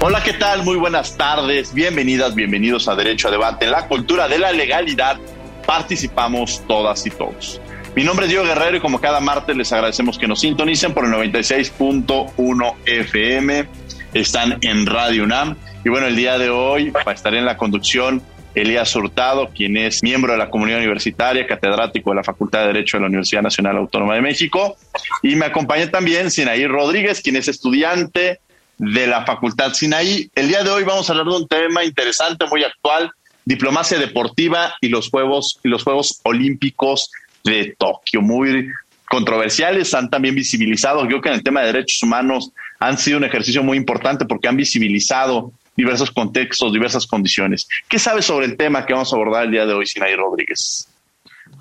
Hola, ¿qué tal? Muy buenas tardes. Bienvenidas, bienvenidos a Derecho a Debate. En la cultura de la legalidad participamos todas y todos. Mi nombre es Diego Guerrero y como cada martes les agradecemos que nos sintonicen por el 96.1 FM. Están en Radio UNAM. Y bueno, el día de hoy estaré en la conducción Elías Hurtado, quien es miembro de la comunidad universitaria, catedrático de la Facultad de Derecho de la Universidad Nacional Autónoma de México. Y me acompaña también Sinaí Rodríguez, quien es estudiante de la Facultad Sinaí. El día de hoy vamos a hablar de un tema interesante, muy actual, diplomacia deportiva y los Juegos, y los Juegos Olímpicos de Tokio, muy controversiales, han también visibilizado, yo creo que en el tema de derechos humanos han sido un ejercicio muy importante porque han visibilizado diversos contextos, diversas condiciones. ¿Qué sabes sobre el tema que vamos a abordar el día de hoy, Sinaí Rodríguez?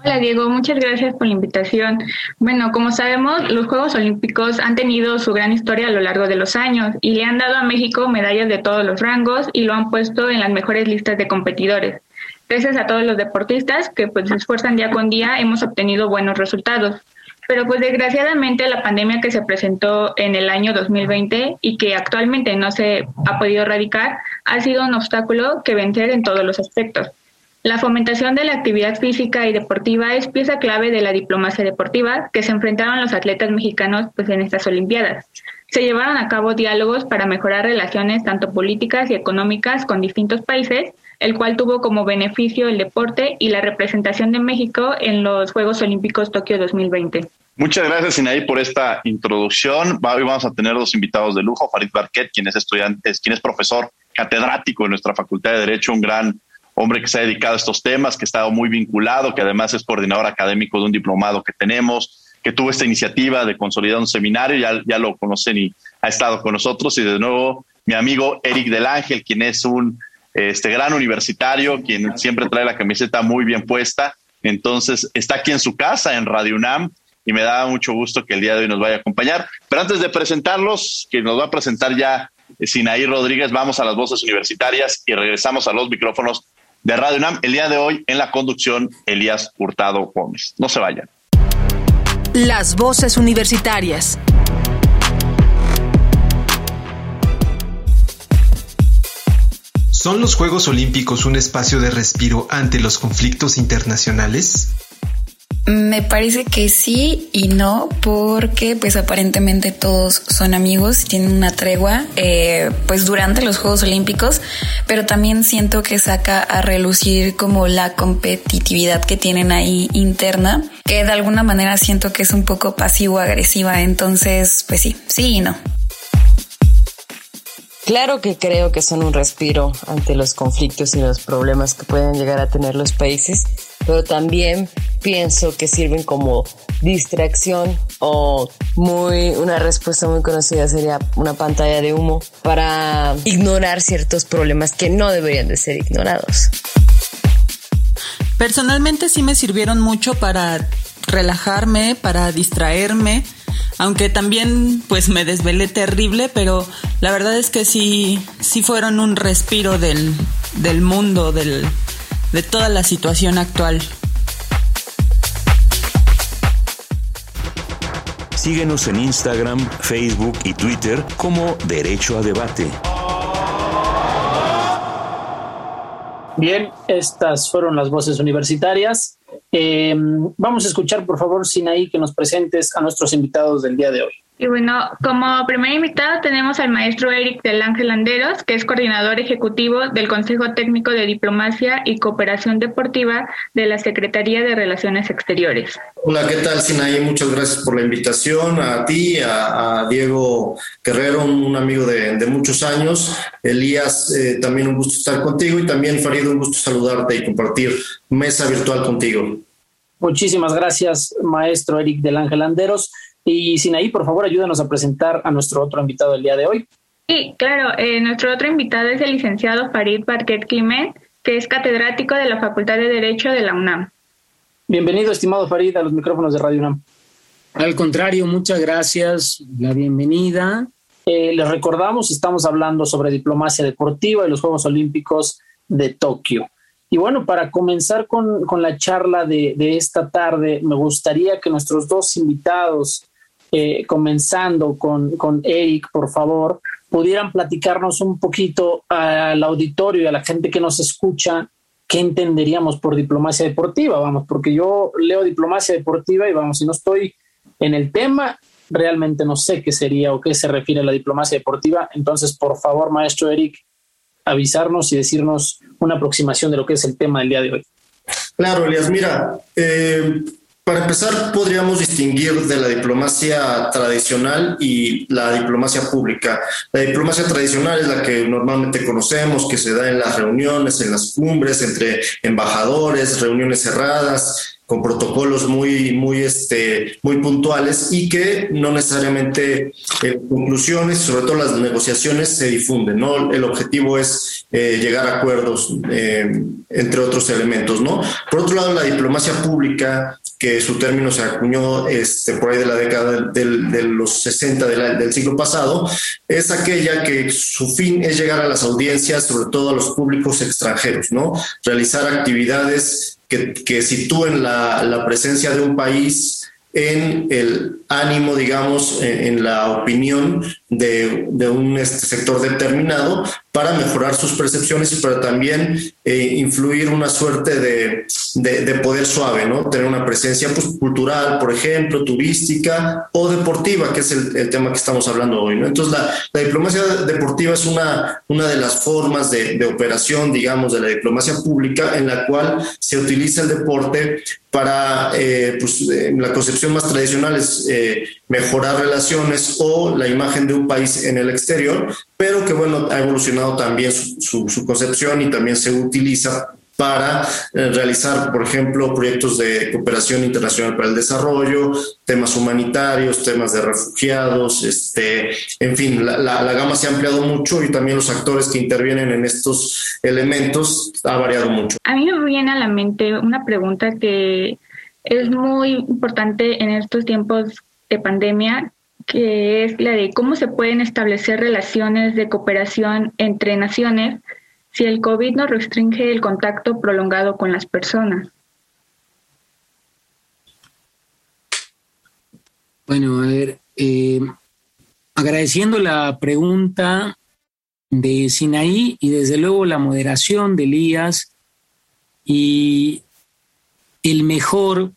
Hola Diego, muchas gracias por la invitación. Bueno, como sabemos, los Juegos Olímpicos han tenido su gran historia a lo largo de los años y le han dado a México medallas de todos los rangos y lo han puesto en las mejores listas de competidores. Gracias a todos los deportistas que pues se esfuerzan día con día hemos obtenido buenos resultados. Pero pues desgraciadamente la pandemia que se presentó en el año 2020 y que actualmente no se ha podido erradicar ha sido un obstáculo que vencer en todos los aspectos. La fomentación de la actividad física y deportiva es pieza clave de la diplomacia deportiva que se enfrentaron los atletas mexicanos pues, en estas Olimpiadas. Se llevaron a cabo diálogos para mejorar relaciones tanto políticas y económicas con distintos países, el cual tuvo como beneficio el deporte y la representación de México en los Juegos Olímpicos Tokio 2020. Muchas gracias, Sinaí, por esta introducción. Hoy vamos a tener dos invitados de lujo, Farid Barquet, quien es estudiante, quien es profesor catedrático en nuestra Facultad de Derecho, un gran hombre que se ha dedicado a estos temas, que ha estado muy vinculado, que además es coordinador académico de un diplomado que tenemos, que tuvo esta iniciativa de consolidar un seminario, ya, lo conocen y ha estado con nosotros. Y de nuevo, mi amigo Eric del Ángel, quien es un este, gran universitario, quien siempre trae la camiseta muy bien puesta. Entonces, está aquí en su casa, en Radio UNAM, y me da mucho gusto que el día de hoy nos vaya a acompañar. Pero antes de presentarlos, que nos va a presentar ya Sinaí Rodríguez, vamos a las voces universitarias y regresamos a los micrófonos de Radio UNAM. El día de hoy en la conducción, Elías Hurtado Gómez. No se vayan. Las voces universitarias. ¿Son los Juegos Olímpicos un espacio de respiro ante los conflictos internacionales? Me parece que sí y no, porque pues aparentemente todos son amigos y tienen una tregua eh, pues durante los Juegos Olímpicos, pero también siento que saca a relucir como la competitividad que tienen ahí interna, que de alguna manera siento que es un poco pasivo-agresiva, entonces pues sí, sí y no. Claro que creo que son un respiro ante los conflictos y los problemas que pueden llegar a tener los países pero también pienso que sirven como distracción o muy una respuesta muy conocida sería una pantalla de humo para ignorar ciertos problemas que no deberían de ser ignorados. Personalmente sí me sirvieron mucho para relajarme, para distraerme, aunque también pues me desvelé terrible, pero la verdad es que sí, sí fueron un respiro del, del mundo, del, de toda la situación actual. Síguenos en Instagram, Facebook y Twitter como Derecho a Debate. Bien, estas fueron las voces universitarias. Eh, vamos a escuchar, por favor, Sinaí, que nos presentes a nuestros invitados del día de hoy. Y bueno, como primer invitado tenemos al maestro Eric del Ángel Landeros, que es coordinador ejecutivo del Consejo Técnico de Diplomacia y Cooperación Deportiva de la Secretaría de Relaciones Exteriores. Hola, ¿qué tal, Sinaí? Muchas gracias por la invitación. A ti, a, Diego Guerrero, un amigo de, muchos años. Elías, eh, también un gusto estar contigo. Y también, Farid, un gusto saludarte y compartir mesa virtual contigo. Muchísimas gracias, maestro Eric del Ángel Landeros. Y Sinaí, por favor, ayúdanos a presentar a nuestro otro invitado del día de hoy. Sí, claro. Eh, nuestro otro invitado es el licenciado Farid Barquet Climent, que es catedrático de la Facultad de Derecho de la UNAM. Bienvenido, estimado Farid, a los micrófonos de Radio UNAM. Al contrario, muchas gracias. La bienvenida. Eh, les recordamos, estamos hablando sobre diplomacia deportiva y los Juegos Olímpicos de Tokio. Y bueno, para comenzar con, con la charla de, de, esta tarde, me gustaría que nuestros dos invitados eh, comenzando con, con Eric, por favor, pudieran platicarnos un poquito al auditorio y a la gente que nos escucha qué entenderíamos por diplomacia deportiva, vamos, porque yo leo diplomacia deportiva y vamos, si no estoy en el tema, realmente no sé qué sería o qué se refiere a la diplomacia deportiva. Entonces, por favor, maestro Eric, avisarnos y decirnos una aproximación de lo que es el tema del día de hoy. Claro, Elias, mira, eh, para empezar, podríamos distinguir de la diplomacia tradicional y la diplomacia pública. La diplomacia tradicional es la que normalmente conocemos, que se da en las reuniones, en las cumbres, entre embajadores, reuniones cerradas, con protocolos muy, muy, este, muy puntuales y que no necesariamente eh, conclusiones, sobre todo las negociaciones, se difunden. ¿no? El objetivo es eh, llegar a acuerdos, eh, entre otros elementos. ¿no? Por otro lado, la diplomacia pública que su término se acuñó este, por ahí de la década de los 60 del siglo pasado, es aquella que su fin es llegar a las audiencias, sobre todo a los públicos extranjeros, ¿no? Realizar actividades que, sitúen la, presencia de un país en el ánimo, digamos, en, la opinión de, de un este, sector determinado para mejorar sus percepciones para también eh, influir una suerte de, de, poder suave, ¿no? Tener una presencia pues, cultural, por ejemplo, turística o deportiva, que es el, tema que estamos hablando hoy, ¿no? Entonces, la, diplomacia deportiva es una, una de las formas de, de operación, digamos, de la diplomacia pública en la cual se utiliza el deporte para, eh, pues, la concepción más tradicional es eh, mejorar relaciones o la imagen de un país en el exterior, pero que bueno, ha evolucionado también su, concepción y también se utiliza para eh, realizar, por ejemplo, proyectos de cooperación internacional para el desarrollo, temas humanitarios, temas de refugiados, este, en fin, la, la, gama se ha ampliado mucho y también los actores que intervienen en estos elementos ha variado mucho. A mí me viene a la mente una pregunta que es muy importante en estos tiempos de pandemia, que es la de cómo se pueden establecer relaciones de cooperación entre naciones si el COVID no restringe el contacto prolongado con las personas. Bueno, a ver, eh, agradeciendo la pregunta de Sinaí y desde luego la moderación de Elías y el mejor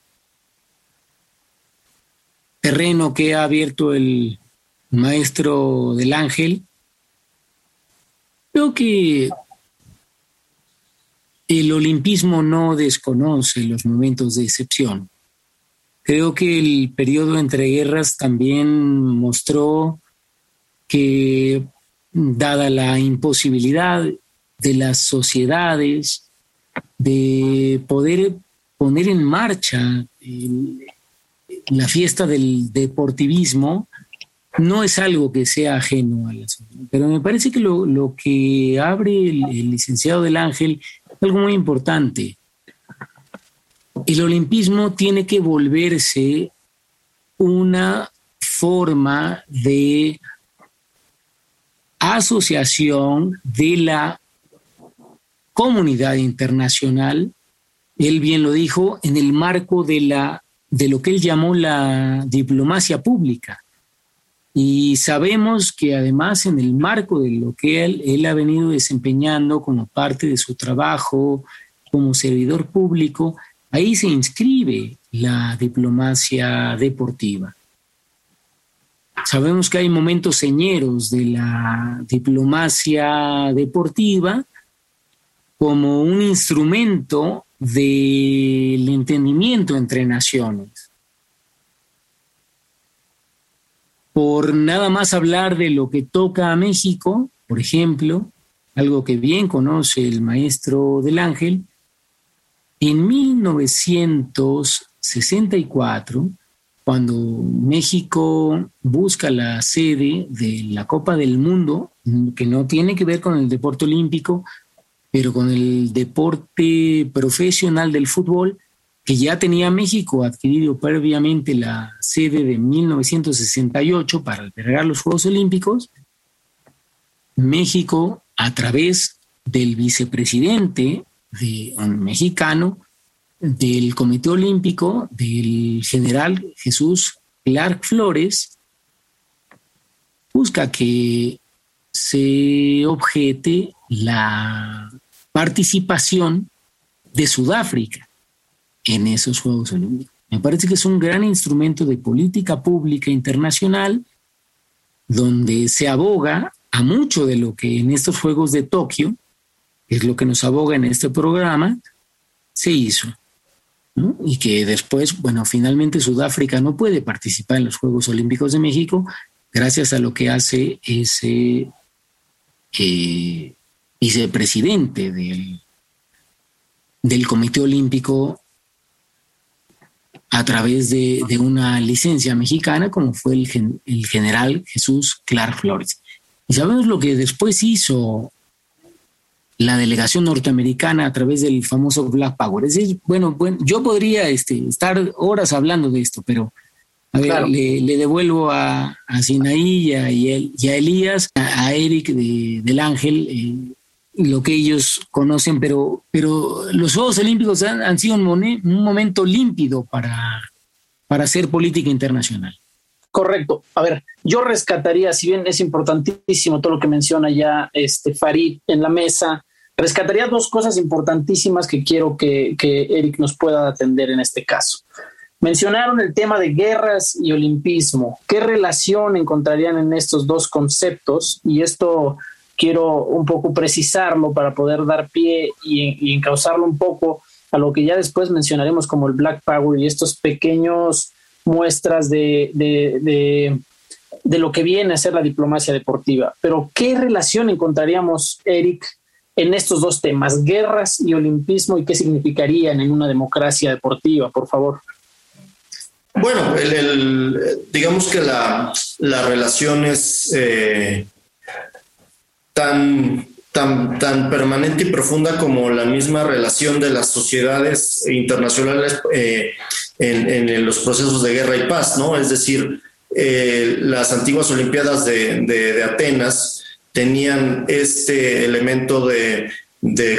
terreno que ha abierto el maestro del ángel, creo que el olimpismo no desconoce los momentos de excepción. Creo que el periodo entre guerras también mostró que, dada la imposibilidad de las sociedades de poder poner en marcha la fiesta del deportivismo no es algo que sea ajeno a la sociedad. Pero me parece que lo, que abre el, licenciado del Ángel es algo muy importante. El olimpismo tiene que volverse una forma de asociación de la comunidad internacional, él bien lo dijo, en el marco de la de lo que él llamó la diplomacia pública. Y sabemos que además en el marco de lo que él, ha venido desempeñando como parte de su trabajo como servidor público, ahí se inscribe la diplomacia deportiva. Sabemos que hay momentos señeros de la diplomacia deportiva como un instrumento del entendimiento entre naciones. Por nada más hablar de lo que toca a México, por ejemplo, algo que bien conoce el maestro del Ángel, en 1964, cuando México busca la sede de la Copa del Mundo, que no tiene que ver con el deporte olímpico, pero con el deporte profesional del fútbol, que ya tenía México adquirido previamente la sede de 1968 para albergar los Juegos Olímpicos, México, a través del vicepresidente de, un mexicano del Comité Olímpico, del general Jesús Clark Flores, busca que se objete la participación de Sudáfrica en esos Juegos Olímpicos. Me parece que es un gran instrumento de política pública internacional donde se aboga a mucho de lo que en estos Juegos de Tokio, es lo que nos aboga en este programa, se hizo. Y que después, bueno, finalmente Sudáfrica no puede participar en los Juegos Olímpicos de México gracias a lo que hace ese eh, vicepresidente del, del Comité Olímpico a través de, una licencia mexicana, como fue el, el, general Jesús Clark Flores. Y sabemos lo que después hizo la delegación norteamericana a través del famoso Black Power. Es decir, bueno, bueno yo podría este, estar horas hablando de esto, pero le, devuelvo a, a Sinaí y a, y a Elías, a, Eric del Ángel, eh, lo que ellos conocen, pero, pero los Juegos Olímpicos han, sido un, un, momento límpido para, para hacer política internacional. Correcto. A ver, yo rescataría, si bien es importantísimo todo lo que menciona ya este Farid en la mesa, rescataría dos cosas importantísimas que quiero que, que Eric nos pueda atender en este caso. Mencionaron el tema de guerras y olimpismo. ¿Qué relación encontrarían en estos dos conceptos? Y esto quiero un poco precisarlo para poder dar pie y, encauzarlo un poco a lo que ya después mencionaremos como el Black Power y estos pequeños muestras de, de, lo que viene a ser la diplomacia deportiva. Pero, ¿qué relación encontraríamos, Eric, en estos dos temas, guerras y olimpismo, y qué significarían en una democracia deportiva, por favor? Bueno, el, digamos que la, la relación es eh, tan, tan, tan permanente y profunda como la misma relación de las sociedades internacionales eh, en, los procesos de guerra y paz, ¿no? Es decir, eh, las antiguas Olimpiadas de, Atenas tenían este elemento de,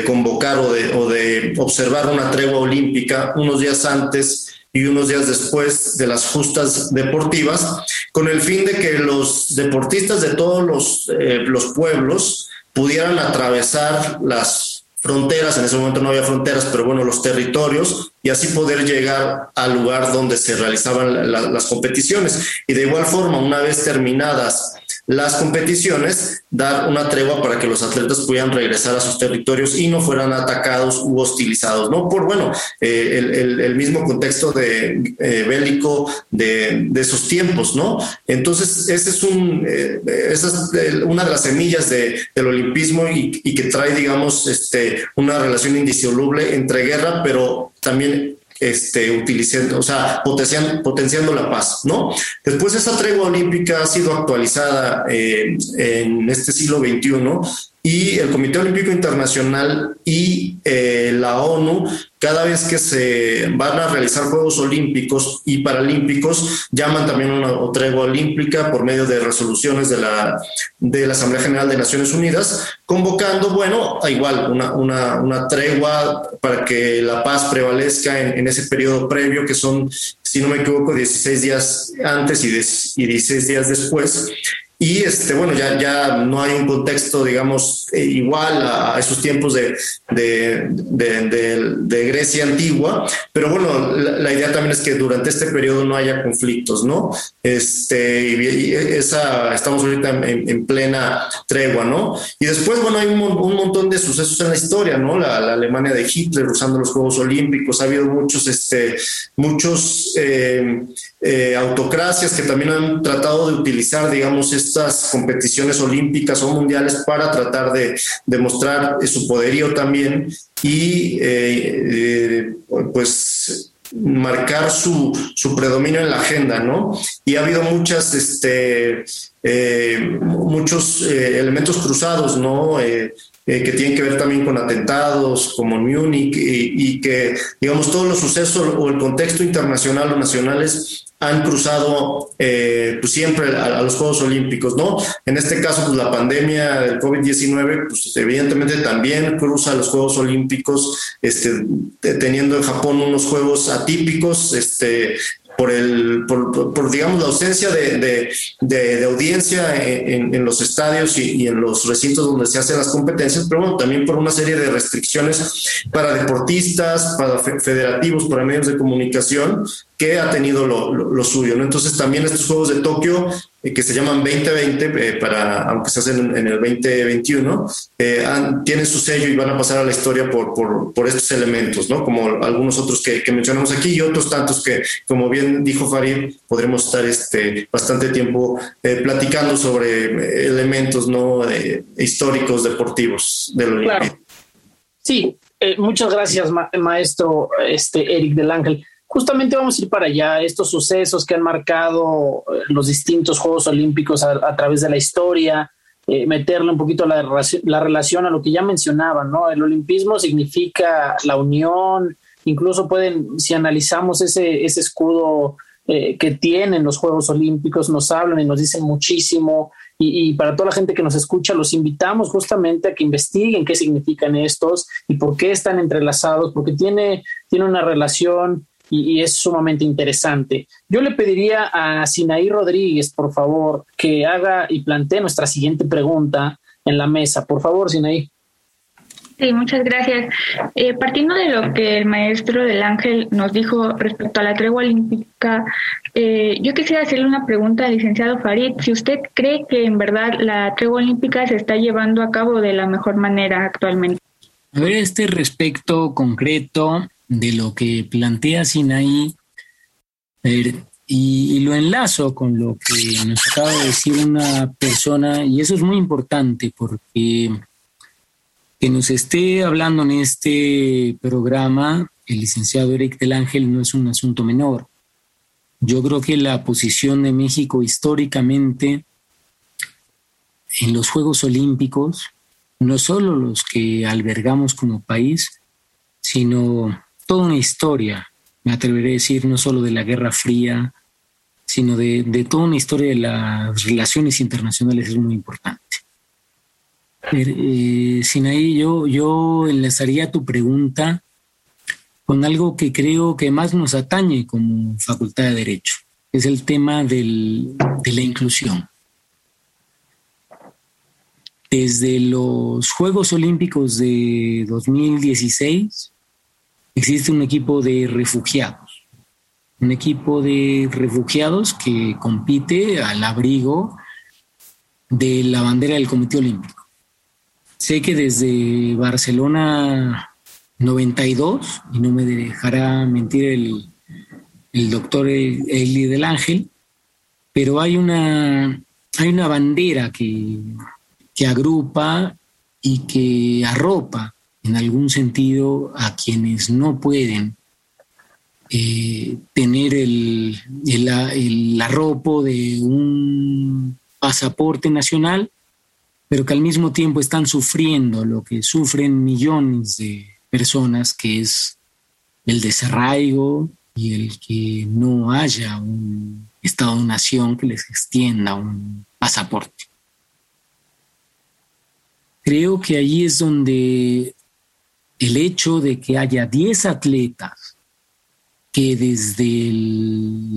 convocar o de, o de observar una tregua olímpica unos días antes y unos días después de las justas deportivas, con el fin de que los deportistas de todos los, eh, los pueblos pudieran atravesar las fronteras, en ese momento no había fronteras, pero bueno, los territorios, y así poder llegar al lugar donde se realizaban las competiciones. Y de igual forma, una vez terminadas las competiciones, dar una tregua para que los atletas pudieran regresar a sus territorios y no fueran atacados u hostilizados, ¿no? Por, bueno, eh, el, mismo contexto de, eh, bélico de, esos tiempos, ¿no? Entonces, ese es un, eh, esa es una de las semillas del olimpismo y, y, que trae, digamos, este, una relación indisoluble entre guerra, pero también este, utilizando, o sea, potenciando, la paz, ¿no? Después esa tregua olímpica ha sido actualizada eh, en este siglo XXI y el Comité Olímpico Internacional y eh, la ONU, cada vez que se van a realizar Juegos Olímpicos y Paralímpicos, llaman también una tregua olímpica por medio de resoluciones de la, de la Asamblea General de Naciones Unidas, convocando, bueno, igual una, una, una tregua para que la paz prevalezca en, en, ese periodo previo, que son, si no me equivoco, 16 días antes y, y 16 días después. Y este, bueno, ya, ya no hay un contexto, digamos, eh, igual a, esos tiempos de, de, de, de, Grecia antigua, pero bueno, la, idea también es que durante este periodo no haya conflictos, ¿no? Este, y, esa, estamos ahorita en, plena tregua, ¿no? Y después, bueno, hay un, montón de sucesos en la historia, ¿no? La, Alemania de Hitler usando los Juegos Olímpicos, ha habido muchos, este, muchos eh, eh, autocracias que también han tratado de utilizar, digamos, estas competiciones olímpicas o mundiales para tratar de demostrar su poderío también y eh, pues marcar su, su, predominio en la agenda, ¿no? Y ha habido muchas, este, eh, muchos eh, elementos cruzados, ¿no? Eh, que tienen que ver también con atentados, como en Múnich, y, y, que, digamos, todos los sucesos o el contexto internacional o nacionales han cruzado eh, pues siempre a, los Juegos Olímpicos, ¿no? En este caso, pues la pandemia del COVID-19, pues evidentemente también cruza los Juegos Olímpicos, este, teniendo en Japón unos Juegos atípicos, este, por, el, por, digamos, la ausencia de, de, audiencia en, los estadios y, en los recintos donde se hacen las competencias, pero bueno, también por una serie de restricciones para deportistas, para federativos, para medios de comunicación, que ha tenido lo, suyo. ¿no? Entonces también estos Juegos de Tokio, eh, que se llaman 2020, eh, para, aunque se hacen en, el 2021, eh, tienen su sello y van a pasar a la historia por, por, por estos elementos, ¿no? como algunos otros que, que, mencionamos aquí y otros tantos que, como bien dijo Farid, podremos estar este, bastante tiempo platicando sobre elementos ¿no? históricos, deportivos del claro. Sí, muchas gracias, maestro este, Eric del Ángel justamente vamos a ir para allá, estos sucesos que han marcado eh, los distintos Juegos Olímpicos a, través de la historia, eh, meterle un poquito la, la, relación a lo que ya mencionaban, ¿no? El olimpismo significa la unión, incluso pueden, si analizamos ese, ese escudo eh, que tienen los Juegos Olímpicos, nos hablan y nos dicen muchísimo. Y, y, para toda la gente que nos escucha, los invitamos justamente a que investiguen qué significan estos y por qué están entrelazados, porque tiene, tiene una relación y, es sumamente interesante. Yo le pediría a Sinaí Rodríguez, por favor, que haga y plantee nuestra siguiente pregunta en la mesa. Por favor, Sinaí. Sí, muchas gracias. Eh, partiendo de lo que el maestro del Ángel nos dijo respecto a la tregua olímpica, eh, yo quisiera hacerle una pregunta al licenciado Farid. Si usted cree que en verdad la tregua olímpica se está llevando a cabo de la mejor manera actualmente. A ver, este respecto concreto, de lo que plantea Sinaí y, lo enlazo con lo que nos acaba de decir una persona, y eso es muy importante porque que nos esté hablando en este programa el licenciado Eric del Ángel no es un asunto menor. Yo creo que la posición de México históricamente en los Juegos Olímpicos, no solo los que albergamos como país, sino toda una historia, me atreveré a decir, no solo de la Guerra Fría, sino de, toda una historia de las relaciones internacionales es muy importante. Eh, Sinaí, yo, yo enlazaría tu pregunta con algo que creo que más nos atañe como Facultad de Derecho, es el tema de la inclusión. Desde los Juegos Olímpicos de 2016, existe un equipo de refugiados, un equipo de refugiados que compite al abrigo de la bandera del Comité Olímpico. Sé que desde Barcelona 92, y no me dejará mentir el, el doctor Eli del Ángel, pero hay una, hay una bandera que, que agrupa y que arropa en algún sentido a quienes no pueden eh, tener el, el, arropo de un pasaporte nacional, pero que al mismo tiempo están sufriendo lo que sufren millones de personas, que es el desarraigo y el que no haya un Estado-nación que les extienda un pasaporte. Creo que allí es donde el hecho de que haya 10 atletas que desde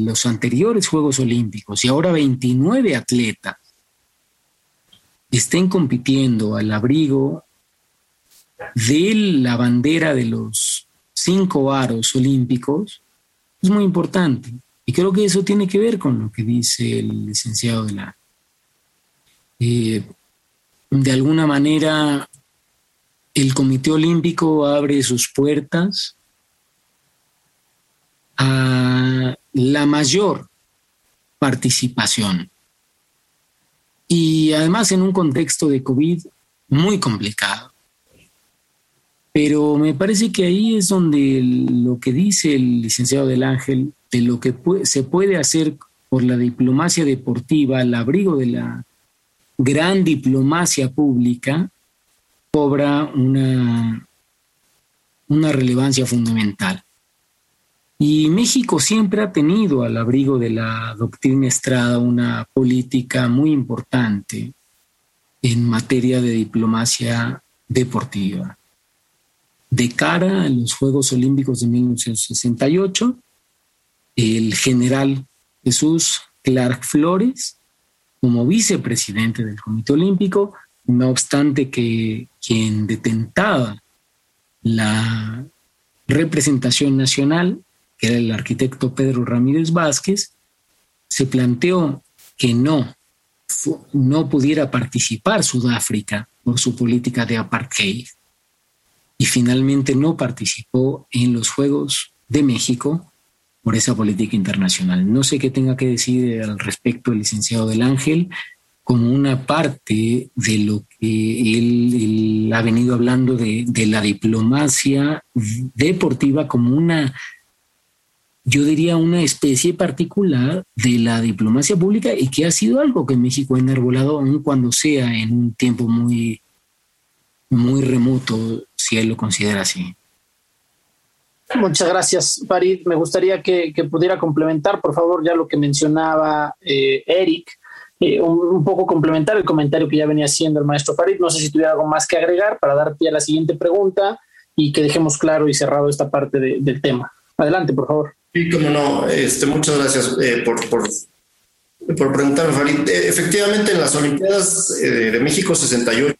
los anteriores Juegos Olímpicos y ahora 29 atletas estén compitiendo al abrigo de la bandera de los cinco aros olímpicos, es muy importante. Y creo que eso tiene que ver con lo que dice el licenciado de la... Eh, de alguna manera, el Comité Olímpico abre sus puertas a la mayor participación. Y además en un contexto de COVID muy complicado. Pero me parece que ahí es donde lo que dice el licenciado del Ángel, de lo que se puede hacer por la diplomacia deportiva al abrigo de la gran diplomacia pública, cobra una, una relevancia fundamental. Y México siempre ha tenido al abrigo de la doctrina Estrada una política muy importante en materia de diplomacia deportiva. De cara a los Juegos Olímpicos de 1968, el general Jesús Clark Flores, como vicepresidente del Comité Olímpico, no obstante que quien detentaba la representación nacional que era el arquitecto Pedro Ramírez Vázquez, se planteó que no, no pudiera participar Sudáfrica por su política de apartheid y finalmente no participó en los Juegos de México por esa política internacional. No sé qué tenga que decir al respecto el licenciado del Ángel como una parte de lo que él, ha venido hablando de, la diplomacia deportiva como una yo diría, una especie particular de la diplomacia pública y que ha sido algo que México ha enarbolado, aun cuando sea en un tiempo muy, muy remoto, si él lo considera así. Muchas gracias, Farid. Me gustaría que, pudiera complementar, por favor, ya lo que mencionaba eh, Eric, eh, un, poco complementar el comentario que ya venía haciendo el maestro Farid. No sé si tuviera algo más que agregar para dar pie a la siguiente pregunta y que dejemos claro y cerrado esta parte del tema. Adelante, por favor. Sí, como no. Este, muchas gracias eh, por, por, por, preguntarme, Farid. Eh, efectivamente, en las Olimpiadas de México 68,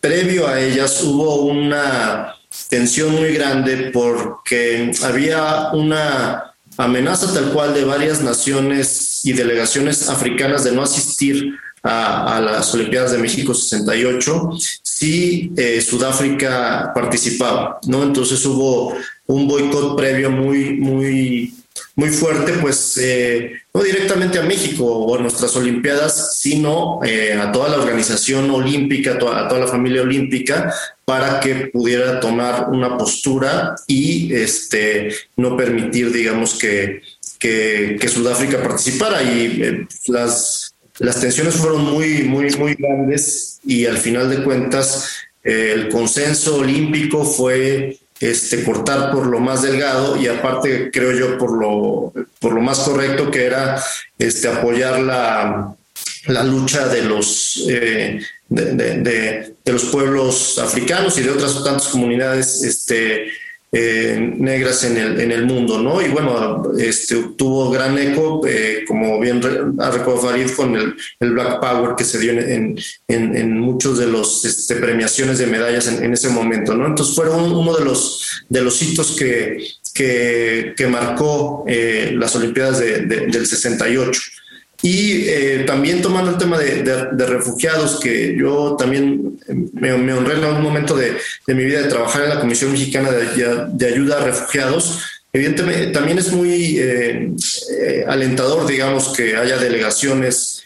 previo a ellas, hubo una tensión muy grande porque había una amenaza tal cual de varias naciones y delegaciones africanas de no asistir a, las Olimpiadas de México 68 si Sudáfrica participaba, ¿no? Entonces hubo un boicot previo muy, muy, muy fuerte, pues eh, no directamente a México o a nuestras Olimpiadas, sino eh, a toda la organización olímpica, a toda, la familia olímpica, para que pudiera tomar una postura y este, no permitir, digamos, que, que, Sudáfrica participara. Y eh, las, las tensiones fueron muy, muy, muy grandes y al final de cuentas el consenso olímpico fue este, cortar por lo más delgado y aparte creo yo por lo, por lo más correcto que era este, apoyar la, la lucha de los, eh, de, los pueblos africanos y de otras tantas comunidades este, eh, negras en el, en el mundo, ¿no? Y bueno, este, tuvo gran eco, eh, como bien ha recordado Farid, con el, Black Power que se dio en, en, en muchos de los este, premiaciones de medallas en, ese momento, ¿no? Entonces fueron uno de los, de los hitos que, que, que marcó eh, las Olimpiadas de, del 68. Y eh, también tomando el tema de, refugiados, que yo también me, honré en algún momento de, mi vida de trabajar en la Comisión Mexicana de, Ayuda a Refugiados. Evidentemente, también es muy eh, eh, alentador, digamos, que haya delegaciones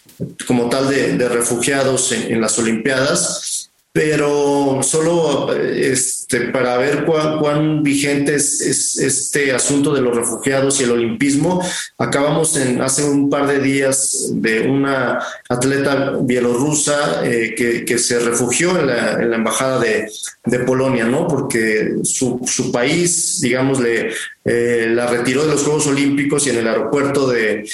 como tal de, refugiados en, las Olimpiadas, pero solo este, para ver cuán, vigente es, este asunto de los refugiados y el olimpismo, acabamos en, hace un par de días de una atleta bielorrusa eh, que, se refugió en la, embajada de, Polonia, ¿no? Porque su, su país, digamos, le, eh, la retiró de los Juegos Olímpicos y en el aeropuerto de,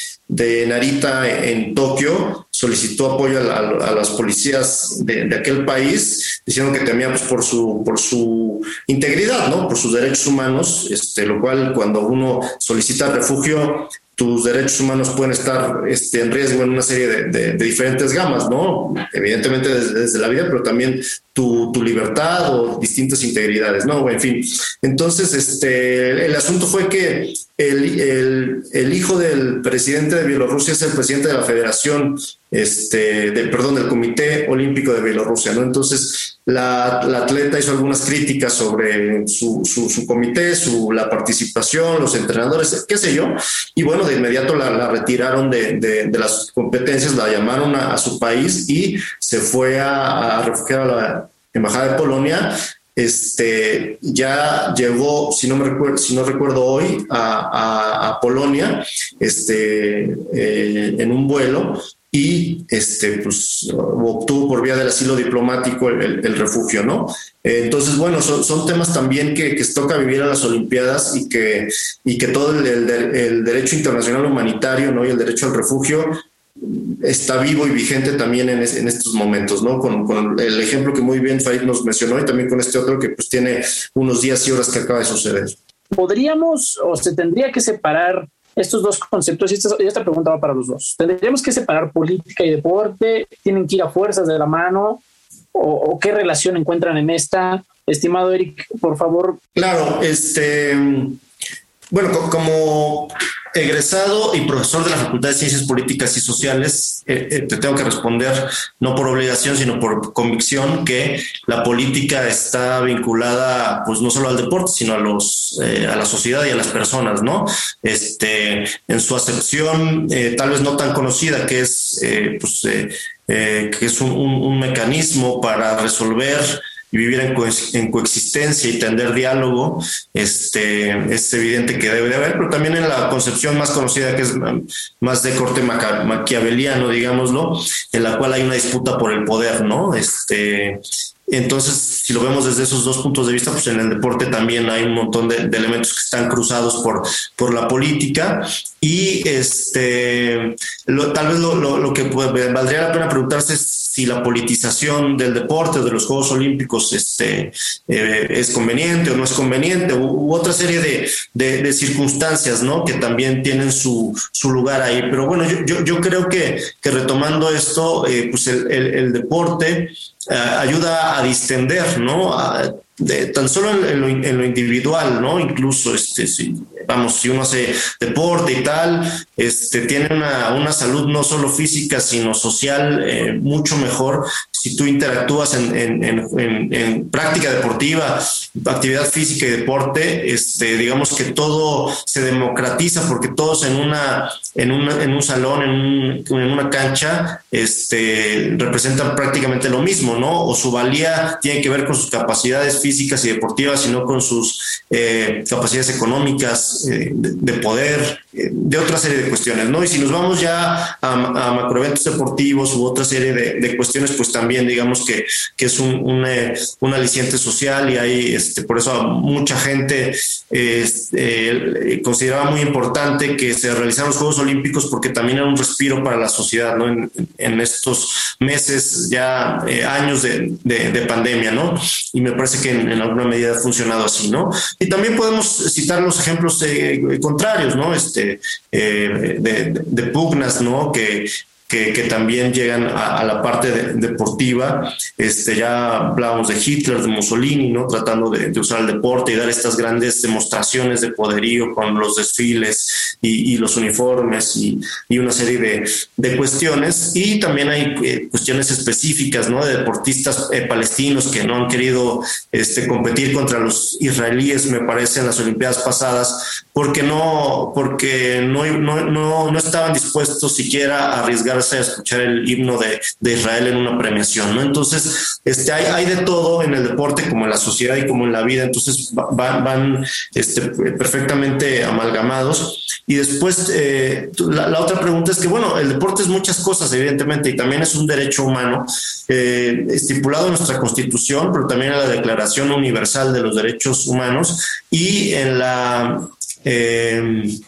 Narita en Tokio solicitó apoyo a, las policías de, aquel país, diciendo que temía pues, por, su, por su integridad, ¿no? por sus derechos humanos, este, lo cual cuando uno solicita refugio tus derechos humanos pueden estar este, en riesgo en una serie de, diferentes gamas, ¿no? Evidentemente desde, la vida, pero también tu, libertad o distintas integridades, ¿no? En fin. Entonces, este, el asunto fue que el, hijo del presidente de Bielorrusia es el presidente de la Federación, este, de, perdón, del Comité Olímpico de Bielorrusia, ¿no? Entonces, la, atleta hizo algunas críticas sobre su, comité, su, la participación, los entrenadores, qué sé yo, y bueno, de inmediato la, retiraron de, de, las competencias, la llamaron a, su país y se fue a, a refugiar a la Embajada de Polonia. Este, ya llegó, si no me recuerdo, si no recuerdo hoy, a, Polonia, este, eh, en un vuelo y este, pues, obtuvo por vía del asilo diplomático el, refugio, ¿no? entonces, bueno, son, temas también que, que, toca vivir a las Olimpiadas y que, y que todo el, el, derecho internacional humanitario, ¿no? Y el derecho al refugio está vivo y vigente también en, estos momentos, ¿no? Con, el ejemplo que muy bien Farid nos mencionó y también con este otro que pues tiene unos días y horas que acaba de suceder. ¿Podríamos o se tendría que separar estos dos conceptos? Y esta, pregunta va para los dos. ¿Tendríamos que separar política y deporte? ¿Tienen que ir a fuerzas de la mano? ¿O, qué relación encuentran en esta? Estimado Eric, por favor. Claro, este... Bueno, como egresado y profesor de la Facultad de Ciencias Políticas y Sociales, eh, eh, te tengo que responder no por obligación, sino por convicción que la política está vinculada, pues no solo al deporte, sino a los eh, a la sociedad y a las personas, ¿no? Este, en su acepción tal vez no tan conocida, que es, pues, que es un, un mecanismo para resolver y vivir en, coexistencia y tender diálogo, este, es evidente que debe de haber, pero también en la concepción más conocida, que es más de corte maquiaveliano, digámoslo, en la cual hay una disputa por el poder, ¿no? Este, entonces, si lo vemos desde esos dos puntos de vista, pues en el deporte también hay un montón de, elementos que están cruzados por, por la política y este, tal vez lo, que valdría la pena preguntarse es si la politización del deporte, de los Juegos Olímpicos, este, eh, es conveniente o no es conveniente, u, otra serie de, circunstancias, ¿no? Que también tienen su, lugar ahí. Pero bueno, yo, creo que, que retomando esto, eh, pues el, deporte eh, ayuda a distender, ¿no? De, tan solo en, lo, individual, ¿no? Incluso, este, vamos, si uno hace deporte y tal, este, tiene una, una salud no solo física, sino social eh, mucho mejor si tú interactúas en, en, en, práctica deportiva, actividad física y deporte, este, digamos que todo se democratiza porque todos en una, en, una, en un salón, en, un, en una cancha, este, representan prácticamente lo mismo, ¿no? O su valía tiene que ver con sus capacidades físicas y deportivas, sino con sus eh, capacidades económicas, eh, de, poder, eh, de otra serie de cuestiones, ¿no? Y si nos vamos ya a, a macroeventos deportivos u otra serie de, cuestiones, pues también digamos que, que es un, un, aliciente social y hay, este, por eso mucha gente este, consideraba muy importante que se realizaran los Juegos Olímpicos porque también era un respiro para la sociedad, ¿no? En, en estos meses, ya años de, de, pandemia, ¿no? Y me parece que en, alguna medida ha funcionado así, ¿no? Y también podemos citar los ejemplos eh, contrarios, ¿no? Este, eh, de, de, pugnas, ¿no? Que, que, también llegan a, la parte deportiva. Este, ya hablábamos de Hitler, de Mussolini, ¿no? Tratando de, usar el deporte y dar estas grandes demostraciones de poderío con los desfiles y, los uniformes y, una serie de, de, cuestiones. Y también hay eh, cuestiones específicas, ¿no? De deportistas eh, palestinos que no han querido este, competir contra los israelíes, me parece, en las Olimpiadas pasadas, porque no, porque no, no, no, no estaban dispuestos siquiera a arriesgar a escuchar el himno de, Israel en una premiación, ¿no? Entonces, este, hay, hay, de todo en el deporte como en la sociedad y como en la vida, entonces van, van este, perfectamente amalgamados. Y después, eh, la, otra pregunta es que, bueno, el deporte es muchas cosas, evidentemente, y también es un derecho humano eh, estipulado en nuestra Constitución, pero también en la Declaración Universal de los Derechos Humanos y en la... Eh,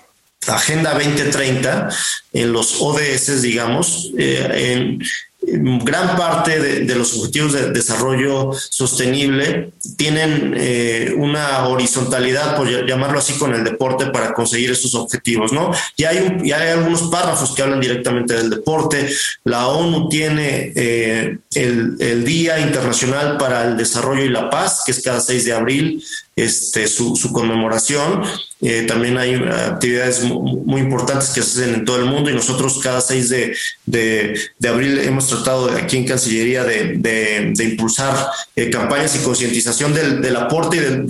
Agenda 2030, en los ODS, digamos, eh, gran parte de, los objetivos de desarrollo sostenible tienen eh, una horizontalidad, por llamarlo así, con el deporte para conseguir esos objetivos, ¿no? Y hay, un, y hay algunos párrafos que hablan directamente del deporte. La ONU tiene eh, el, el Día Internacional para el Desarrollo y la Paz, que es cada 6 de abril, este, su, su conmemoración. Eh, también hay actividades muy, importantes que se hacen en todo el mundo y nosotros cada 6 de, de, de abril hemos tratado aquí en Cancillería de, de impulsar eh, campañas y concientización del, del, aporte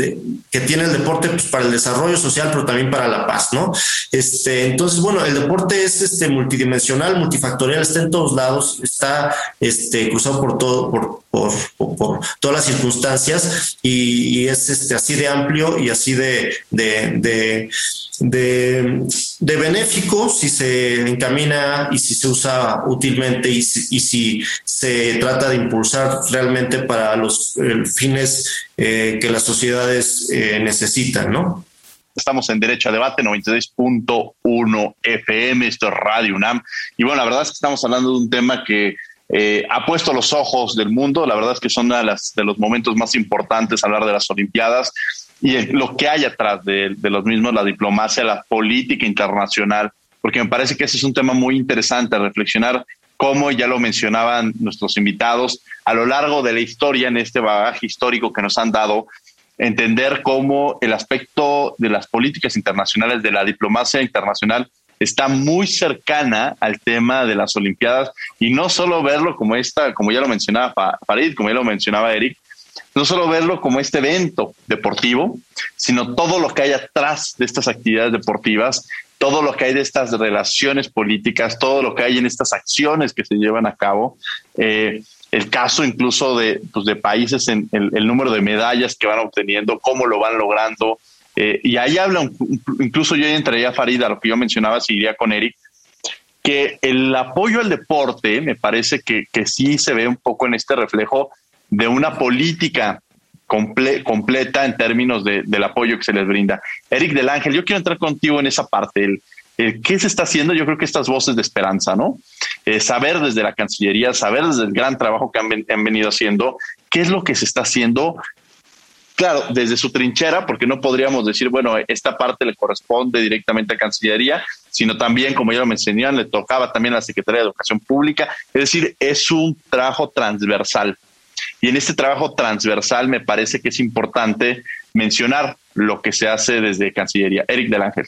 que tiene el deporte pues, para el desarrollo social, pero también para la paz, ¿no? Este, entonces, bueno, el deporte es este, multidimensional, multifactorial, está en todos lados, está este, cruzado por todo, por, por, por, todas las circunstancias y, y, es este, así de amplio y así de, de, de, benéfico si se encamina y si se usa útilmente y si, y si se trata de impulsar realmente para los fines eh, que las sociedades eh, necesitan, ¿no? Estamos en Derecho a Debate 96.1 FM, esto es Radio UNAM. Y bueno, la verdad es que estamos hablando de un tema que eh, ha puesto los ojos del mundo. La verdad es que son de, los momentos más importantes hablar de las Olimpiadas y lo que hay atrás de, de, los mismos, la diplomacia, la política internacional, porque me parece que ese es un tema muy interesante, reflexionar cómo, ya lo mencionaban nuestros invitados, a lo largo de la historia, en este bagaje histórico que nos han dado, entender cómo el aspecto de las políticas internacionales, de la diplomacia internacional, está muy cercana al tema de las Olimpiadas y no solo verlo como esta, como ya lo mencionaba Farid, como ya lo mencionaba Eric, no solo verlo como este evento deportivo, sino todo lo que hay atrás de estas actividades deportivas, todo lo que hay de estas relaciones políticas, todo lo que hay en estas acciones que se llevan a cabo. Eh, el caso incluso de, pues, de países en el, número de medallas que van obteniendo, cómo lo van logrando, eh, y ahí habla, incluso yo entraría a Farida, lo que yo mencionaba, si iría con Eric, que el apoyo al deporte me parece que, que sí se ve un poco en este reflejo de una política completa en términos de, del apoyo que se les brinda. Eric del Ángel, yo quiero entrar contigo en esa parte. El, ¿Qué se está haciendo? Yo creo que estas voces de esperanza, ¿no? Eh, saber desde la Cancillería, saber desde el gran trabajo que han, venido haciendo, qué es lo que se está haciendo claro, desde su trinchera, porque no podríamos decir, bueno, esta parte le corresponde directamente a Cancillería, sino también, como ya lo mencionaban, le tocaba también a la Secretaría de Educación Pública. Es decir, es un trabajo transversal. Y en este trabajo transversal me parece que es importante mencionar lo que se hace desde Cancillería. Eric del Ángel.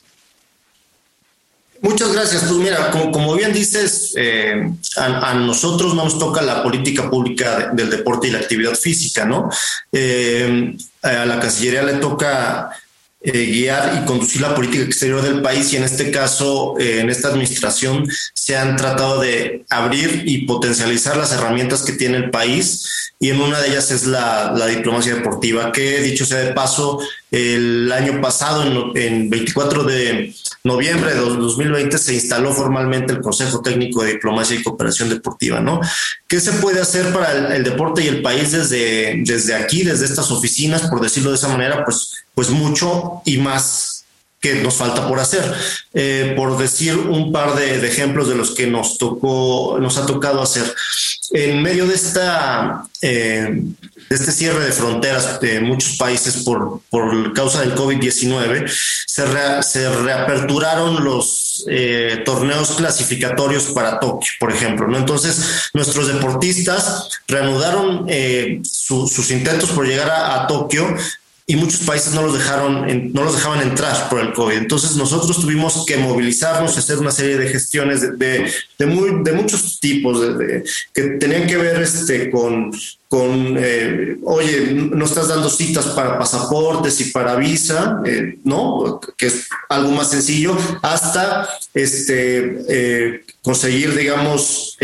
Muchas gracias. Pues mira, como, bien dices, eh, a, nosotros nos toca la política pública del deporte y la actividad física, ¿no? Eh, a la Cancillería le toca eh, guiar y conducir la política exterior del país y en este caso, en esta administración, se han tratado de abrir y potencializar las herramientas que tiene el país y en una de ellas es la diplomacia deportiva, que dicho sea de paso, el año pasado, en, en 24 de noviembre de 2020, se instaló formalmente el Consejo Técnico de Diplomacia y Cooperación Deportiva, ¿no? ¿Qué se puede hacer para el, deporte y el país desde, desde aquí, desde estas oficinas, por decirlo de esa manera? Pues, pues mucho y más que nos falta por hacer. Eh, por decir un par de, de, ejemplos de los que nos tocó, nos ha tocado hacer. En medio de esta eh, este cierre de fronteras de muchos países por, por causa del COVID-19, se, reaperturaron los eh, torneos clasificatorios para Tokio, por ejemplo. ¿no? Entonces, nuestros deportistas reanudaron eh, sus intentos por llegar a Tokio y muchos países no los dejaron, no los dejaban entrar por el COVID. Entonces nosotros tuvimos que movilizarnos, hacer una serie de gestiones de, de, muy, de muchos tipos, que tenían que ver este, con, con eh, oye, no estás dando citas para pasaportes y para visa, eh, ¿no? Que es algo más sencillo, hasta este, eh, conseguir, digamos,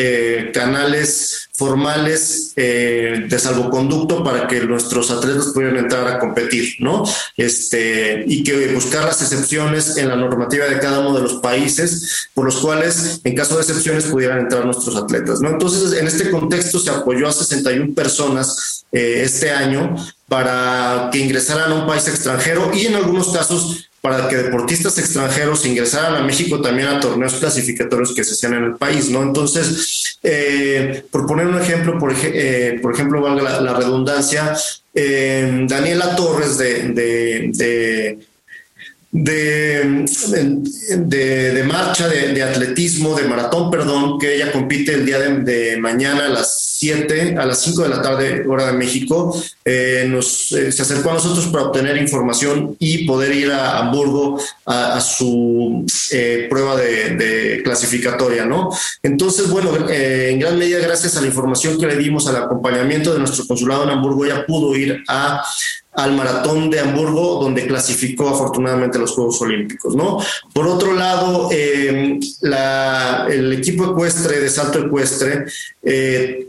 canales formales eh, de salvoconducto para que nuestros atletas pudieran entrar a competir, ¿no? Este, y que buscar las excepciones en la normativa de cada uno de los países por los cuales, en caso de excepciones, pudieran entrar nuestros atletas, ¿no? Entonces, en este contexto se apoyó a 61 personas eh, este año para que ingresaran a un país extranjero y en algunos casos para que deportistas extranjeros ingresaran a México también a torneos clasificatorios que se hacían en el país, ¿no? Entonces, por poner un ejemplo, por, por ejemplo, valga la, redundancia, Daniela Torres de, marcha, de, atletismo, de maratón, perdón, que ella compite el día de, mañana a las 7, a las 5 de la tarde, hora de México. Eh, nos, eh, se acercó a nosotros para obtener información y poder ir a Hamburgo a, su eh, prueba de, clasificatoria, ¿no? Entonces, bueno, en gran medida gracias a la información que le dimos al acompañamiento de nuestro consulado en Hamburgo, ella pudo ir a al maratón de Hamburgo, donde clasificó afortunadamente los Juegos Olímpicos, ¿no? Por otro lado, em, el equipo ecuestre de salto ecuestre, eh,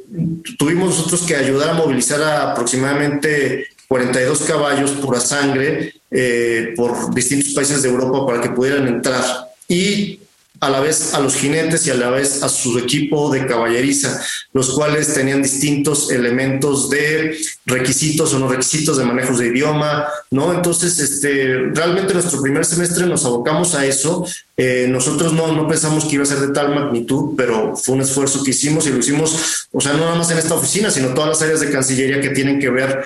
tuvimos nosotros que ayudar a movilizar a aproximadamente 42 caballos pura sangre eh, por distintos países de Europa para que pudieran entrar. Y a la vez a los jinetes y a la vez a su equipo de caballeriza, los cuales tenían distintos elementos de requisitos o no requisitos de manejos de idioma, ¿no? Entonces, este, realmente nuestro primer semestre nos abocamos a eso. Eh, nosotros no, no pensamos que iba a ser de tal magnitud, pero fue un esfuerzo que hicimos y lo hicimos, o sea, no nada más en esta oficina, sino todas las áreas de Cancillería que tienen que ver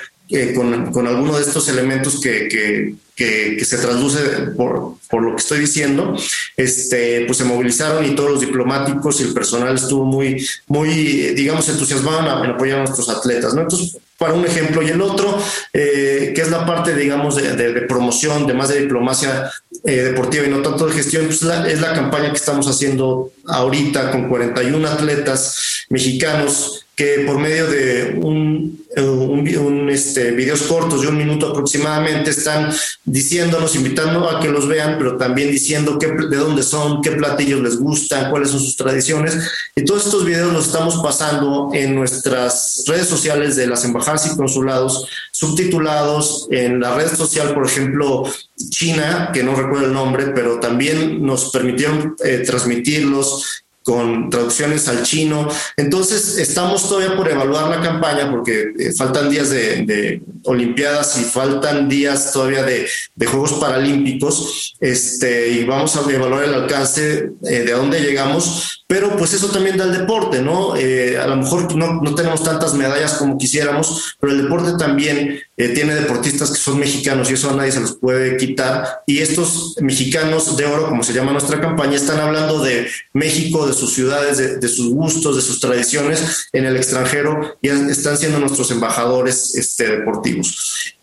con, con alguno de estos elementos que, que que, se traduce por, por, lo que estoy diciendo, este, pues se movilizaron y todos los diplomáticos y el personal estuvo muy, muy digamos, entusiasmado en, apoyar a nuestros atletas, ¿no? Entonces, para un ejemplo. Y el otro, eh, que es la parte, digamos, de, promoción, de más de diplomacia eh, deportiva y no tanto de gestión, pues es la campaña que estamos haciendo ahorita con 41 atletas mexicanos que por medio de un, eh, un, este, videos cortos de un minuto aproximadamente están diciéndonos, invitando a que los vean, pero también diciendo qué, de dónde son, qué platillos les gustan, cuáles son sus tradiciones. Y todos estos videos los estamos pasando en nuestras redes sociales de las embajadas y consulados, subtitulados en la red social, por ejemplo, China, que no recuerdo el nombre, pero también nos permitieron eh, transmitirlos con traducciones al chino. Entonces, estamos todavía por evaluar la campaña porque eh, faltan días de, Olimpiadas y faltan días todavía de, Juegos Paralímpicos. Este, y vamos a evaluar el alcance eh, de dónde llegamos. Pero pues eso también da el deporte, ¿no? Eh, a lo mejor no, no, tenemos tantas medallas como quisiéramos, pero el deporte también tiene deportistas que son mexicanos y eso a nadie se los puede quitar. Y estos mexicanos de oro, como se llama nuestra campaña, están hablando de México, de sus ciudades, de, sus gustos, de sus tradiciones en el extranjero y están siendo nuestros embajadores este, deportivos.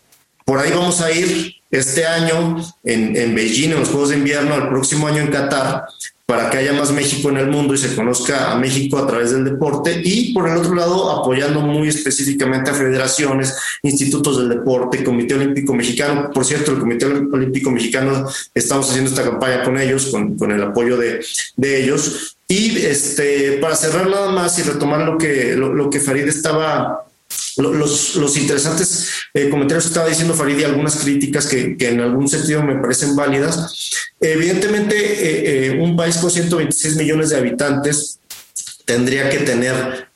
Por ahí vamos a ir este año en, en Beijing, en los Juegos de Invierno, el próximo año en Qatar, para que haya más México en el mundo y se conozca a México a través del deporte y por el otro lado apoyando muy específicamente a federaciones, institutos del deporte, Comité Olímpico Mexicano. Por cierto, el Comité Olímpico Mexicano estamos haciendo esta campaña con ellos, con, con el apoyo de, de, ellos. Y este, para cerrar nada más y retomar lo que, lo que Farid estaba los, los interesantes eh, comentarios que estaba diciendo Farid y algunas críticas que, que, en algún sentido me parecen válidas. Evidentemente, eh, eh, un país con 126 millones de habitantes tendría que tener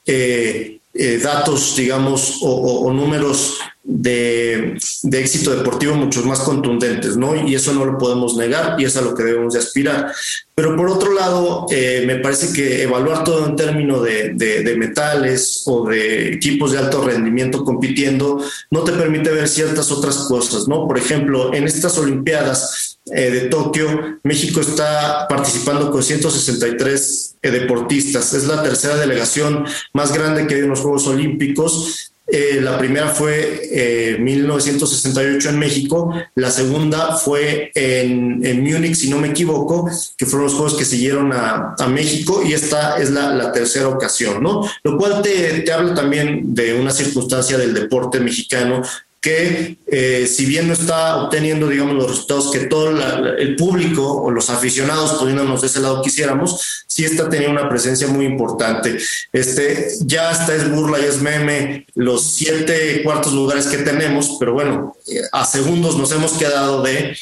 datos, digamos, o, o números de, éxito deportivo muchos más contundentes, ¿no? Y eso no lo podemos negar y es a lo que debemos de aspirar. Pero por otro lado, eh, me parece que evaluar todo en términos de, de, metales o de equipos de alto rendimiento compitiendo no te permite ver ciertas otras cosas, ¿no? Por ejemplo, en estas Olimpiadas eh, de Tokio, México está participando con 163 eh, deportistas. Es la tercera delegación más grande que hay en los Juegos Olímpicos eh, la primera fue eh, 1968 en México, la segunda fue en, en Múnich, si no me equivoco, que fueron los juegos que siguieron a, a México y esta es la, la, tercera ocasión, ¿no? Lo cual te, te habla también de una circunstancia del deporte mexicano que eh, si bien no está obteniendo, digamos, los resultados que todo el público o los aficionados, poniéndonos de ese lado, quisiéramos, sí está teniendo una presencia muy importante. Este, ya hasta es burla y es meme los siete cuartos lugares que tenemos, pero bueno, eh, a segundos nos hemos quedado de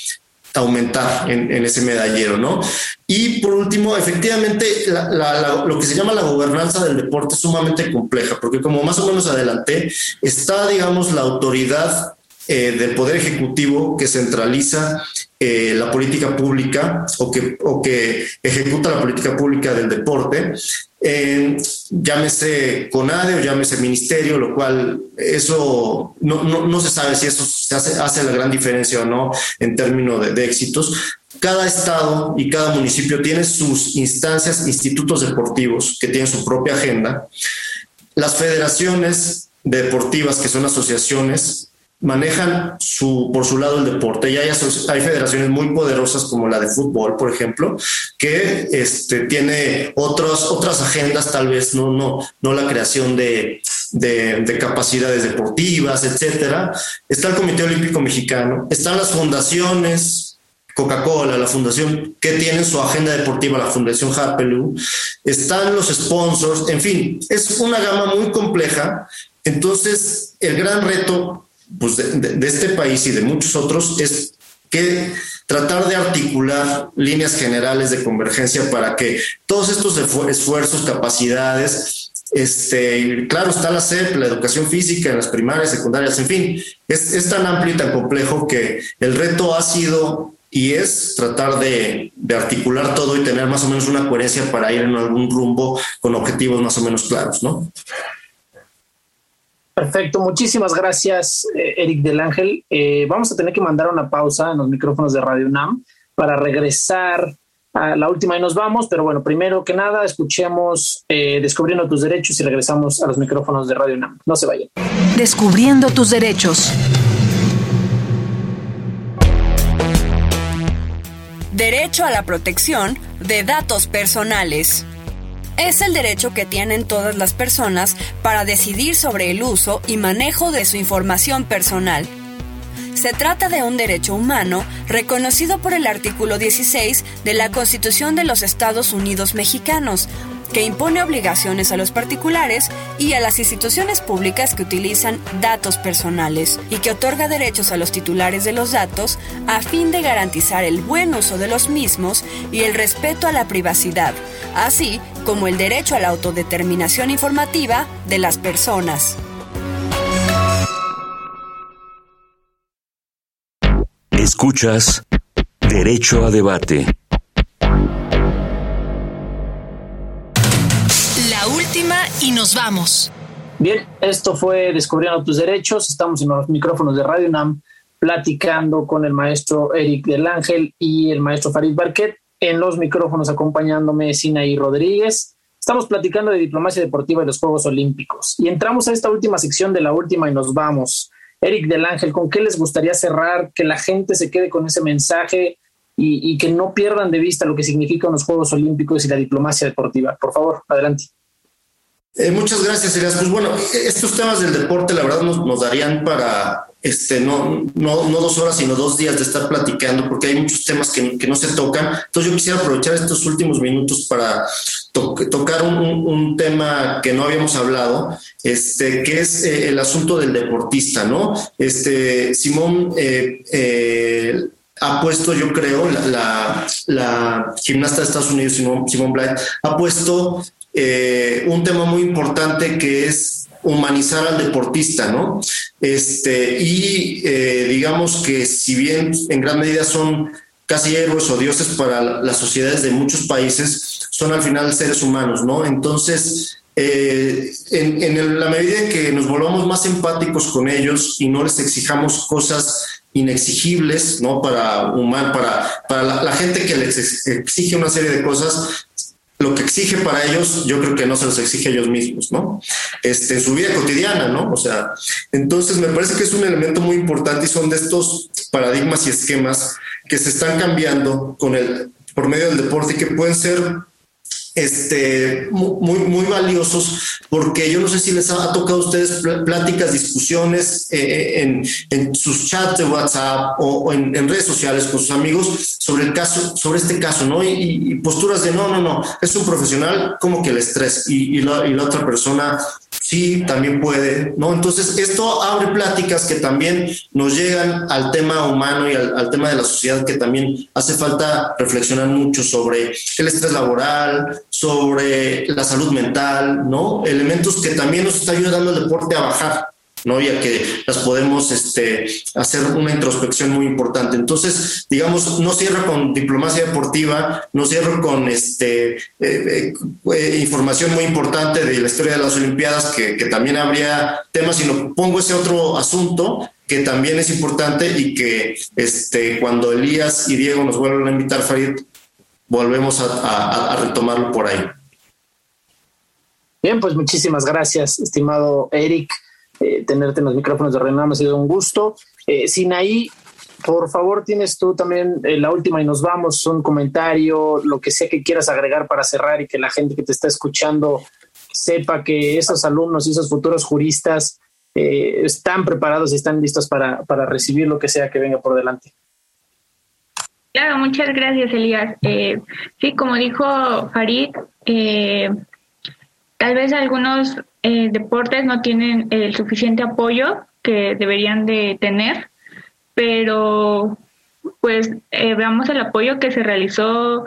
aumentar en, ese medallero, ¿no? Y por último, efectivamente, lo que se llama la gobernanza del deporte es sumamente compleja, porque como más o menos adelanté, está, digamos, la autoridad eh, del Poder Ejecutivo que centraliza eh, la política pública o que, o que ejecuta la política pública del deporte, llámese CONADE o llámese Ministerio, lo cual eso no, no, se sabe si eso hace, hace, la gran diferencia o no en términos de, de éxitos. Cada estado y cada municipio tiene sus instancias, institutos deportivos que tienen su propia agenda. Las federaciones deportivas, que son asociaciones, manejan su, por su lado el deporte y hay, federaciones muy poderosas como la de fútbol, por ejemplo, que este, tiene otras otras agendas, tal vez no, no, no la creación de, de, de, capacidades deportivas, etcétera. Está el Comité Olímpico Mexicano, están las fundaciones, Coca-Cola, la fundación que tiene su agenda deportiva, la Fundación Hapelu, están los sponsors, en fin, es una gama muy compleja. Entonces, el gran reto pues, de, este país y de muchos otros es que tratar de articular líneas generales de convergencia para que todos estos esfuerzos, capacidades, este, claro, está la CEP, la educación física en las primarias, secundarias, en fin, es, es tan amplio y tan complejo que el reto ha sido y es tratar de, de, articular todo y tener más o menos una coherencia para ir en algún rumbo con objetivos más o menos claros, ¿no? Perfecto, muchísimas gracias, eh, Eric del Ángel. Eh, vamos a tener que mandar una pausa en los micrófonos de Radio UNAM para regresar a la última y nos vamos, pero bueno, primero que nada, escuchemos eh, Descubriendo tus derechos y regresamos a los micrófonos de Radio UNAM. No se vayan. Descubriendo tus derechos. Derecho a la protección de datos personales es el derecho que tienen todas las personas para decidir sobre el uso y manejo de su información personal. Se trata de un derecho humano reconocido por el artículo 16 de la Constitución de los Estados Unidos mexicanos, que impone obligaciones a los particulares y a las instituciones públicas que utilizan datos personales y que otorga derechos a los titulares de los datos a fin de garantizar el buen uso de los mismos y el respeto a la privacidad, así como el derecho a la autodeterminación informativa de las personas. Escuchas Derecho a Debate. y nos vamos. Bien, esto fue Descubriendo tus derechos. Estamos en los micrófonos de Radio NAM platicando con el maestro Eric del Ángel y el maestro Farid Barquet. En los micrófonos acompañándome Sinaí Rodríguez. Estamos platicando de diplomacia deportiva y los Juegos Olímpicos. Y entramos a esta última sección de la última y nos vamos. Eric del Ángel, ¿con qué les gustaría cerrar? Que la gente se quede con ese mensaje y, que no pierdan de vista lo que significan los Juegos Olímpicos y la diplomacia deportiva. Por favor, adelante. Eh, muchas gracias, Elias. Pues bueno, estos temas del deporte, la verdad, nos, darían para este, no, no, no, dos horas, sino dos días de estar platicando, porque hay muchos temas que, no se tocan. Entonces, yo quisiera aprovechar estos últimos minutos para tocar un, tema que no habíamos hablado, este, que es eh, el asunto del deportista, ¿no? Este, Simón. Eh, ha puesto, yo creo, la, gimnasta de Estados Unidos, Simón Blight, ha puesto eh, un tema muy importante que es humanizar al deportista, ¿no? Este, y eh, digamos que si bien en gran medida son casi héroes o dioses para las sociedades de muchos países, son al final seres humanos, ¿no? Entonces, eh, en, la medida en que nos volvamos más empáticos con ellos y no les exijamos cosas inexigibles, ¿no? Para, para, para la, la, gente que les exige una serie de cosas, lo que exige para ellos, yo creo que no se los exige a ellos mismos, ¿no? Este, su vida cotidiana, ¿no? O sea, entonces me parece que es un elemento muy importante y son de estos paradigmas y esquemas que se están cambiando con el, por medio del deporte y que pueden ser este, muy, muy valiosos, porque yo no sé si les ha, tocado a ustedes pláticas, discusiones eh, en, en, sus chats de WhatsApp o, en, redes sociales con sus amigos sobre el caso, sobre este caso, ¿no? Y, posturas de no, no, no, es un profesional, como que el estrés y, la, y la otra persona sí, también puede, ¿no? Entonces, esto abre pláticas que también nos llegan al tema humano y al, tema de la sociedad, que también hace falta reflexionar mucho sobre el estrés laboral, sobre la salud mental, ¿no? Elementos que también nos está ayudando el deporte a bajar, ¿no? Ya que las podemos este, hacer una introspección muy importante. Entonces, digamos, no cierro con diplomacia deportiva, no cierro con este, eh, eh, eh, información muy importante de la historia de las Olimpiadas, que, también habría temas, sino pongo ese otro asunto que también es importante y que este, cuando Elías y Diego nos vuelvan a invitar, Farid, volvemos a, retomarlo por ahí. Bien, pues muchísimas gracias, estimado Eric. Eh, tenerte en los micrófonos de Renan ha sido un gusto. Eh, Sinaí, por favor, tienes tú también eh, la última y nos vamos, un comentario, lo que sea que quieras agregar para cerrar y que la gente que te está escuchando sepa que esos alumnos y esos futuros juristas eh, están preparados y están listos para, para recibir lo que sea que venga por delante. Claro, muchas gracias, Elías. Sí, como dijo Farid, tal vez algunos eh, deportes no tienen el suficiente apoyo que deberían de tener, pero pues veamos el apoyo que se realizó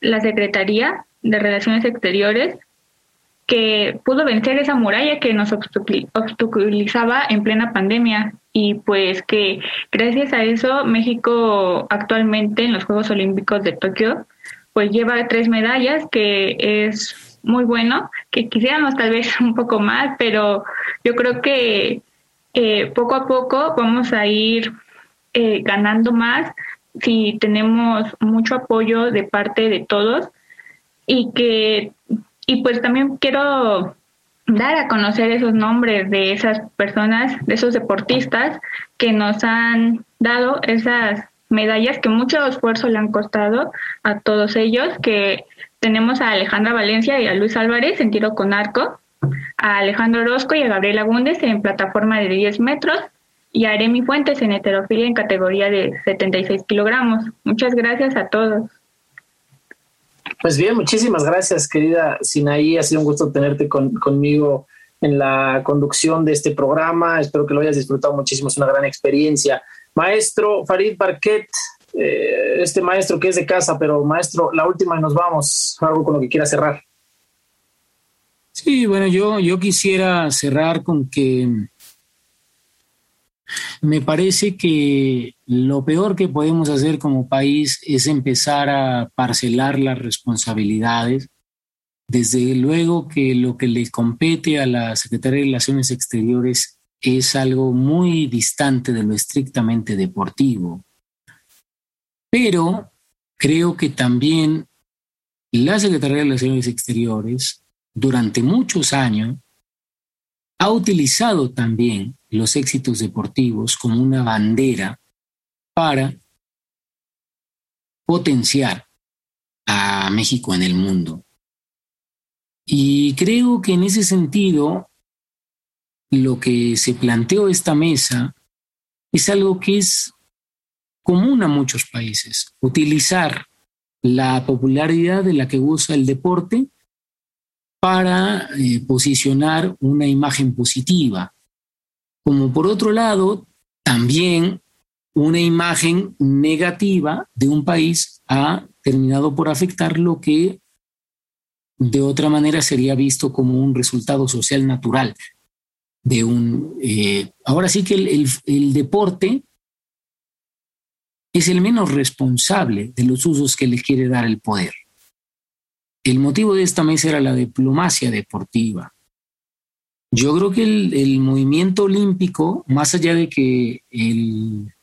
la Secretaría de Relaciones Exteriores que pudo vencer esa muralla que nos obstaculizaba en plena pandemia. Y pues que gracias a eso México actualmente en los Juegos Olímpicos de Tokio pues lleva tres medallas que es muy bueno, que quisiéramos tal vez un poco más, pero yo creo que eh, poco a poco vamos a ir eh, ganando más si tenemos mucho apoyo de parte de todos y que y pues también quiero dar a conocer esos nombres de esas personas, de esos deportistas que nos han dado esas medallas que mucho esfuerzo le han costado a todos ellos, que tenemos a Alejandra Valencia y a Luis Álvarez en tiro con arco, a Alejandro Orozco y a Gabriela Gundes en plataforma de 10 metros y a Aremi Fuentes en heterofilia en categoría de 76 kilogramos. Muchas gracias a todos. Pues bien, muchísimas gracias, querida Sinaí. Ha sido un gusto tenerte conmigo en la conducción de este programa. Espero que lo hayas disfrutado muchísimo. Es una gran experiencia. Maestro Farid Barquet, eh, este maestro que es de casa, pero maestro, la última y nos vamos. Algo con lo que quiera cerrar. Sí, bueno, yo, yo quisiera cerrar con que me parece que lo peor que podemos hacer como país es empezar a parcelar las responsabilidades. Desde luego que lo que le compete a la Secretaría de Relaciones Exteriores es algo muy distante de lo estrictamente deportivo. Pero creo que también la Secretaría de Relaciones Exteriores durante muchos años ha utilizado también los éxitos deportivos como una bandera para potenciar a México en el mundo. Y creo que en ese sentido, lo que se planteó esta mesa es algo que es común a muchos países, utilizar la popularidad de la que goza el deporte para eh, posicionar una imagen positiva. Como por otro lado, también una imagen negativa de un país ha terminado por afectar lo que de otra manera sería visto como un resultado social natural de un... Eh, ahora sí que el deporte es el menos responsable de los usos que le quiere dar el poder. El motivo de esta mesa era la diplomacia deportiva, yo creo que el, movimiento olímpico, más allá de que el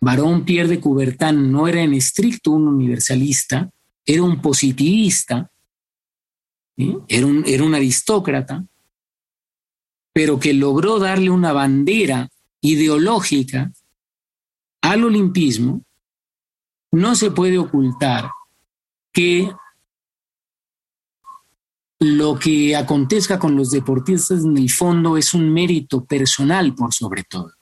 varón Pierre de Coubertin no era en estricto un universalista, era un positivista, era, un, era un aristócrata, pero que logró darle una bandera ideológica al olimpismo, no se puede ocultar que lo que acontezca con los deportistas en el fondo es un mérito personal por sobre todo.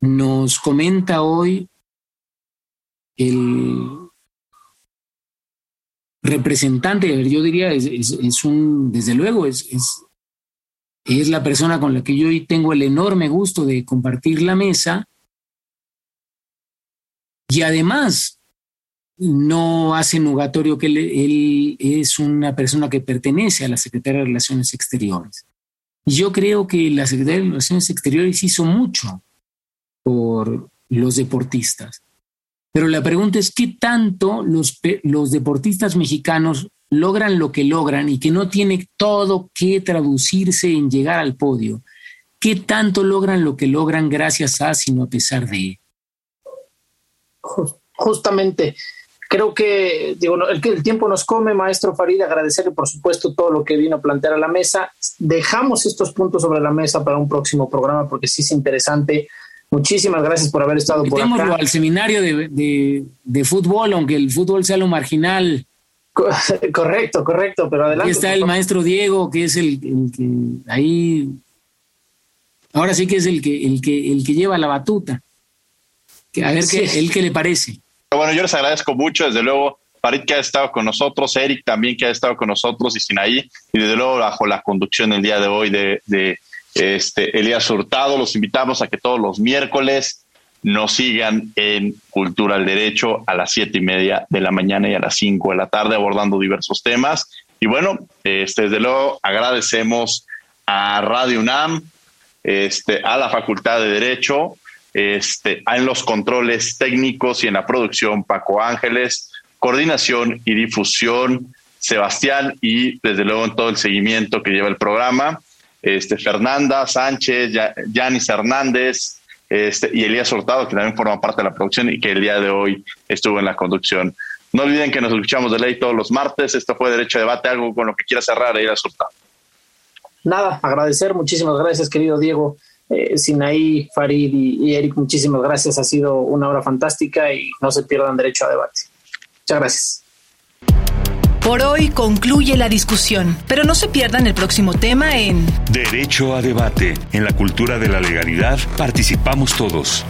Nos comenta hoy el representante, yo diría, es, un, desde luego, es, es la persona con la que yo hoy tengo el enorme gusto de compartir la mesa. Y además, no hace nugatorio que él, es una persona que pertenece a la Secretaría de Relaciones Exteriores. Yo creo que la Secretaría de Relaciones Exteriores hizo mucho por los deportistas. Pero la pregunta es, ¿qué tanto los, los deportistas mexicanos logran lo que logran y que no tiene todo que traducirse en llegar al podio? ¿Qué tanto logran lo que logran gracias a, sino a pesar de? Justamente, creo que digo, el, el tiempo nos come, maestro Farid, agradecerle por supuesto todo lo que vino a plantear a la mesa. Dejamos estos puntos sobre la mesa para un próximo programa porque sí es interesante. Muchísimas gracias por haber estado por acá. al seminario de, de, fútbol, aunque el fútbol sea lo marginal. Correcto, correcto, pero adelante. Aquí está el maestro Diego, que es el, el que ahí Ahora sí que es el que, el que, el que lleva la batuta. A ver qué, el que le parece. Bueno, yo les agradezco mucho, desde luego, Farid que ha estado con nosotros, Eric también que ha estado con nosotros y Sinaí, y desde luego bajo la conducción el día de hoy de, de este, Elías Hurtado, los invitamos a que todos los miércoles nos sigan en Cultura al Derecho a las siete y media de la mañana y a las cinco de la tarde abordando diversos temas. Y bueno, este, desde luego agradecemos a Radio UNAM, este, a la Facultad de Derecho, este, en los controles técnicos y en la producción Paco Ángeles, coordinación y difusión Sebastián y desde luego en todo el seguimiento que lleva el programa, este, Fernanda Sánchez, Yanis Hernández este, y Elías Hurtado, que también forma parte de la producción y que el día de hoy estuvo en la conducción. No olviden que nos escuchamos de ley todos los martes. Esto fue Derecho a Debate, algo con lo que quiera cerrar, Elías Hurtado nada, agradecer, muchísimas gracias, querido Diego. Eh, Sinaí, Farid y, Eric, muchísimas gracias. Ha sido una hora fantástica y no se pierdan derecho a debate. Muchas gracias. Por hoy concluye la discusión, pero no se pierdan el próximo tema en Derecho a debate. En la cultura de la legalidad participamos todos.